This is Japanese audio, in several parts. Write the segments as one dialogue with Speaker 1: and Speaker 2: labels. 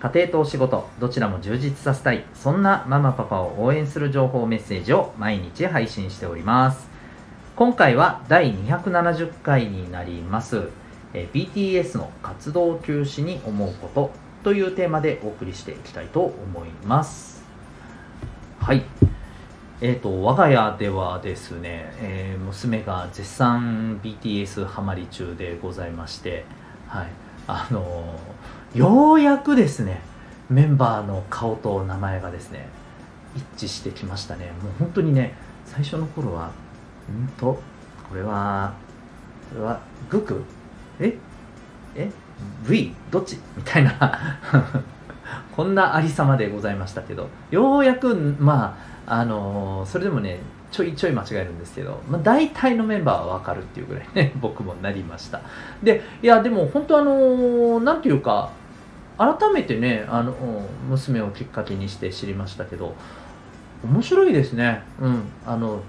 Speaker 1: 家庭とお仕事どちらも充実させたい。そんなママパパを応援する情報メッセージを毎日配信しております。今回は第270回になります。え BTS の活動休止に思うことというテーマでお送りしていきたいと思います。はい。えーと、我が家ではですね、えー、娘が絶賛 BTS ハマり中でございまして、はい。あの、ようやくですねメンバーの顔と名前がですね一致してきましたね。もう本当にね最初の頃はんとこれはこれはグク？え？え？V どっち？みたいな。こんなありさまでございましたけどようやくまああの、それでもねちょいちょい間違えるんですけど、まあ、大体のメンバーは分かるっていうぐらいね 僕もなりました。でいやでも本当あのー、なんていうか改めてねあの娘をきっかけにして知りましたけど面白いですね。うんあの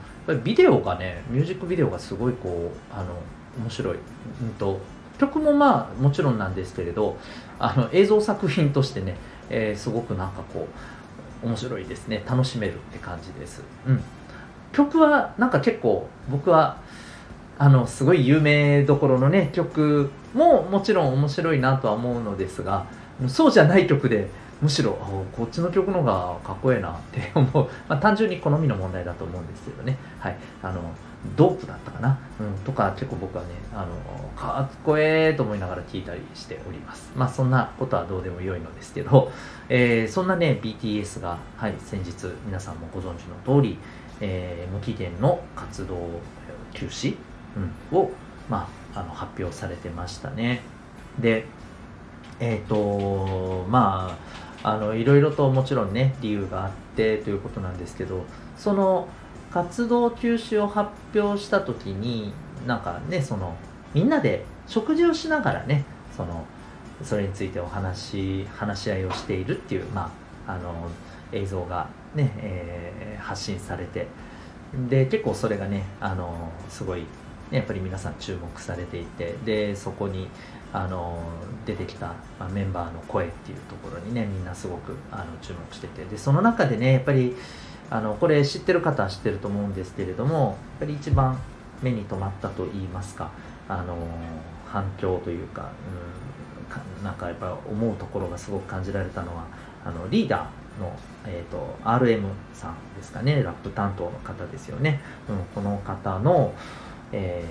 Speaker 1: ビデオがねミュージックビデオがすごいこうあの面白い、うんと曲もまあもちろんなんですけれどあの映像作品としてね、えー、すごくなんかこう面白いですね。楽しめるって感じです、うん、曲はなんか結構僕はあのすごい有名どころのね曲ももちろん面白いなとは思うのですがそうじゃない曲でむしろこっちの曲の方がかっこええなって思う、まあ、単純に好みの問題だと思うんですけどね。はい。あのドープだったかな、うん、とか結構僕はねあのかっこええと思いながら聞いたりしております。まあそんなことはどうでもよいのですけど、えー、そんなね BTS が、はい、先日皆さんもご存知の通り、えー、無期限の活動休止、うん、を、まあ、あの発表されてましたね。でえっ、ー、とまああのいろいろともちろんね理由があってということなんですけどその活動休止を発表した時になんかねそのみんなで食事をしながらねそのそれについてお話話し合いをしているっていう、まあ、あの映像がね、えー、発信されてで結構それがねあのすごい、ね、やっぱり皆さん注目されていてでそこにあの出てきた、まあ、メンバーの声っていうところにねみんなすごくあの注目しててでその中でねやっぱりあのこれ知ってる方は知ってると思うんですけれどもやっぱり一番目に留まったと言いますかあの反響というか,、うん、なんかやっぱ思うところがすごく感じられたのはあのリーダーの、えーと、RM さんですかね。ラップ担当の方ですよね、うん、この方の、え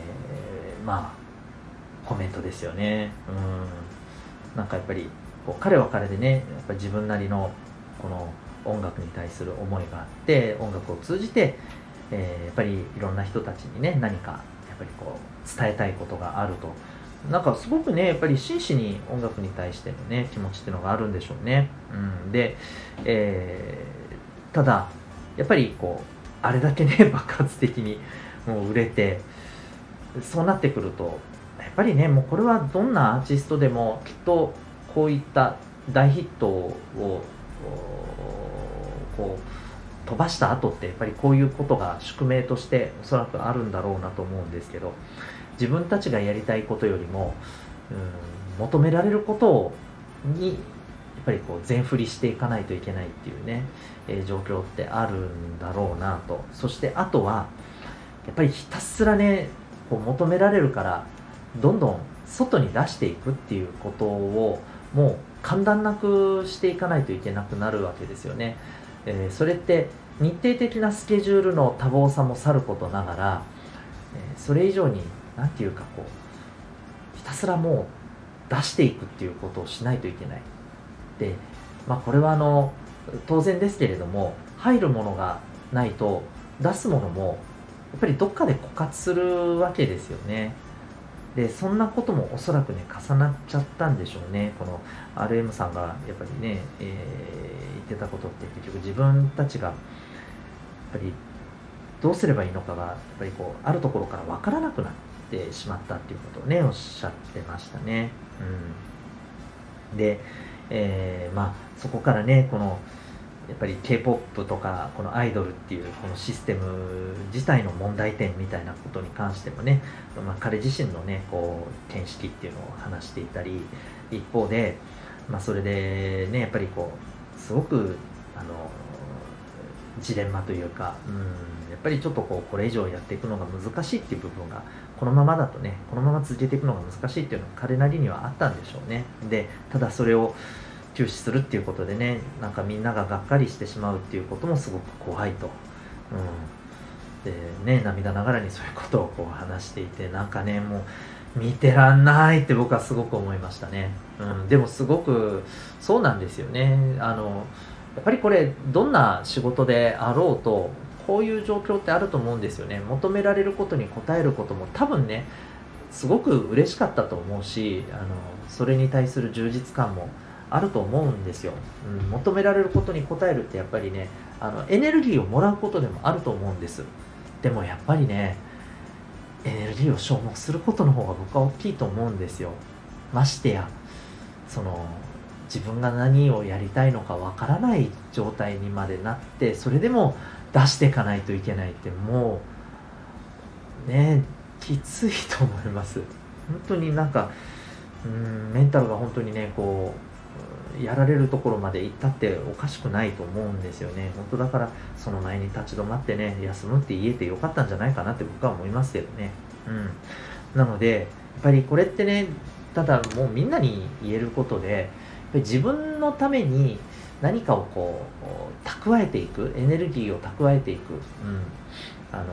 Speaker 1: ー、まあコメントですよね、うん、なんかやっぱりこう彼は彼でねやっぱ自分なりのこの音楽に対する思いがあって音楽を通じて、えー、やっぱりいろんな人たちにね何かやっぱりこう伝えたいことがあると。なんかすごくねやっぱり真摯に音楽に対してのね気持ちっていうのがあるんでしょうね、うん、で、えー、ただやっぱりこうあれだけね 爆発的にもう売れてそうなってくるとやっぱりねもうこれはどんなアーティストでもきっとこういった大ヒットをこう飛ばした後ってやっぱりこういうことが宿命としておそらくあるんだろうなと思うんですけど自分たちがやりたいことよりもうん求められることにやっぱりこう全振りしていかないといけないっていうね、えー、状況ってあるんだろうなとそしてあとはやっぱりひたすらねこう求められるからどんどん外に出していくっていうことをもう簡単なくしていかないといけなくなるわけですよね。えー、それって日程的なスケジュールの多忙さもさることながら、えー、それ以上に何て言うかこうひたすらもう出していくっていうことをしないといけない。で、まあ、これはあの当然ですけれども入るものがないと出すものもやっぱりどっかで枯渇するわけですよね。でそんなこともおそらくね重なっちゃったんでしょうね。この RM さんがやっぱりね、えー、言ってたことって結局自分たちがやっぱりどうすればいいのかがやっぱりこうあるところから分からなくなっててしまったっていうことをねおっしゃってましたね。うん、で、えー、まあそこからねこのやっぱり K-POP とかこのアイドルっていうこのシステム自体の問題点みたいなことに関してもね、まあ、彼自身のねこう見識っていうのを話していたり一方で、まあ、それでねやっぱりこうすごくジレンマというか、うん、やっぱりちょっとこうこれ以上やっていくのが難しいっていう部分がこのままだとねこのまま続けていくのが難しいっていうのは彼なりにはあったんでしょうね。でただそれを休止するっていうことでねなんかみんなががっかりしてしまうっていうこともすごく怖いと、うん、でね涙ながらにそういうことをこう話していてなんかねもう見てらんないって僕はすごく思いましたね、うん、でもすごくそうなんですよね。あのやっぱりこれどんな仕事であろうとこういう状況ってあると思うんですよね。求められることに応えることも多分ねすごく嬉しかったと思うしあのそれに対する充実感もあると思うんですよ、うん、求められることに応えるってやっぱりねあのエネルギーをもらうことでもあると思うんです。でもやっぱりねエネルギーを消耗することの方が僕は大きいと思うんですよ。ましてやその自分が何をやりたいのかわからない状態にまでなってそれでも出していかないといけないってもうねきついと思います本当になんかうんメンタルが本当にねこうやられるところまで行ったっておかしくないと思うんですよね。本当だからその前に立ち止まってね、休むって言えてよかったんじゃないかなって僕は思いますけどね。うん。なので、やっぱりこれってね、ただもうみんなに言えることで、自分のために何かをこう、蓄えていく、エネルギーを蓄えていく、うん。あの、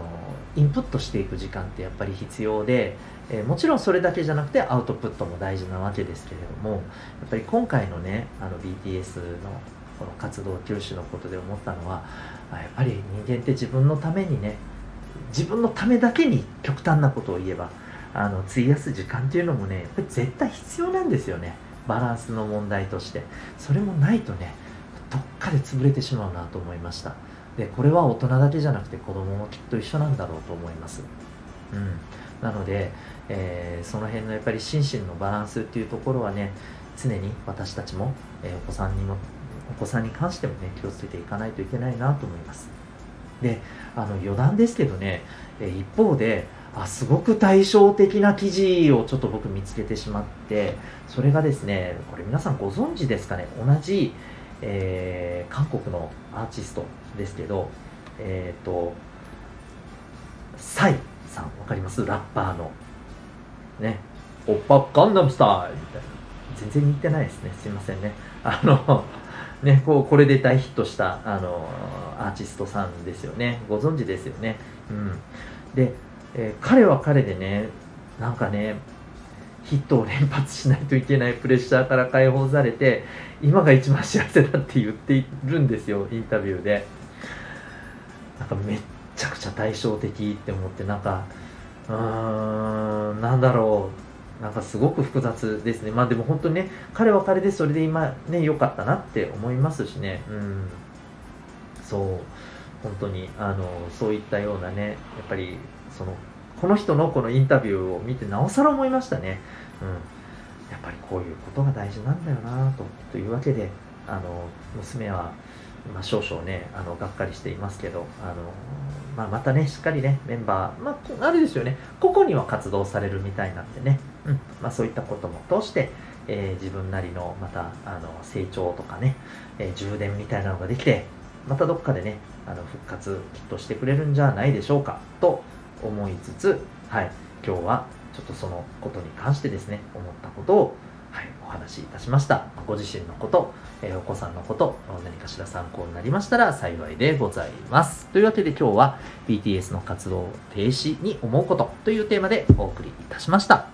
Speaker 1: インプットしていく時間ってやっぱり必要で、えー、もちろんそれだけじゃなくてアウトプットも大事なわけですけれどもやっぱり今回のねあの BTS のこの活動休止のことで思ったのはやっぱり人間って自分のためにね自分のためだけに極端なことを言えばあの費やす時間っていうのもねやっぱり絶対必要なんですよねバランスの問題として。それもないとねどっかで潰れてしまうなと思いました。でこれは大人だけじゃなくて子供もきっと一緒なんだろうと思います。うん。なのでえー、その辺のやっぱり心身のバランスっていうところはね常に私たちも、えー、お子さんにもお子さんに関してもね気をつけていかないといけないなと思います。であの余談ですけどね、えー、一方であすごく対照的な記事をちょっと僕見つけてしまってそれがですねこれ皆さんご存知ですかね？同じ、えー、韓国のアーティストですけどえっ、ー、とサイさんわかります？ラッパーのね、オッパガンダムスタイルみたいな。全然似てないですね。すいませんね。あの、ね、こう、これで大ヒットした、あの、アーティストさんですよね。ご存知ですよね。うん。で、えー、彼は彼でね、なんかね、ヒットを連発しないといけないプレッシャーから解放されて、今が一番幸せだって言っているんですよ、インタビューで。なんかめっちゃくちゃ対照的って思って、なんか、うーんなんだろう。なんかすごく複雑ですね。まあでも本当にね彼は彼でそれで今ね良かったなって思いますしね。うん。そう。本当にあのそういったようなねやっぱりそのこの人のこのインタビューを見てなおさら思いましたね、うん、やっぱりこういうことが大事なんだよなと。というわけであの娘はまあ、少々ね、あの、がっかりしていますけど、あの、まあ、またね、しっかりね、メンバー、まあ、あれですよね、個々には活動されるみたいなんでね、うん、まあ、そういったことも通して、えー、自分なりの、また、あの、成長とかね、えー、充電みたいなのができて、またどっかでね、あの、復活きっとしてくれるんじゃないでしょうか、と思いつつ、はい、今日は、ちょっとそのことに関してですね、思ったことを、はい、お話しいたしました。ご自身のこと、え、お子さんのこと、何かしら参考になりましたら幸いでございます。というわけで今日は BTS の活動停止に思うことというテーマでお送りいたしました。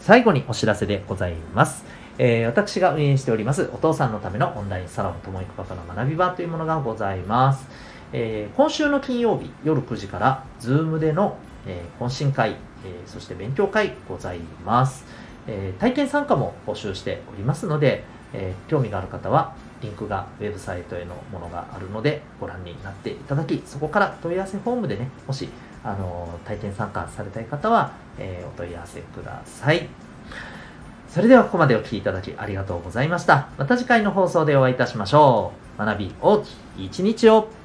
Speaker 1: 最後にお知らせでございます。えー、私が運営しておりますお父さんのためのオンラインサロンともいくパパの学び場というものがございます。えー、今週の金曜日夜9時から Zoom での、えー、懇親会、えそして勉強会ございます。え、体験参加も募集しておりますので、え、興味がある方はリンクがウェブサイトへのものがあるのでご覧になっていただきそこから問い合わせフォームでねもしあの体験参加されたい方は、え、お問い合わせください。それではここまでお聴きいただきありがとうございました。また次回の放送でお会いいたしましょう。学び大きい一日を。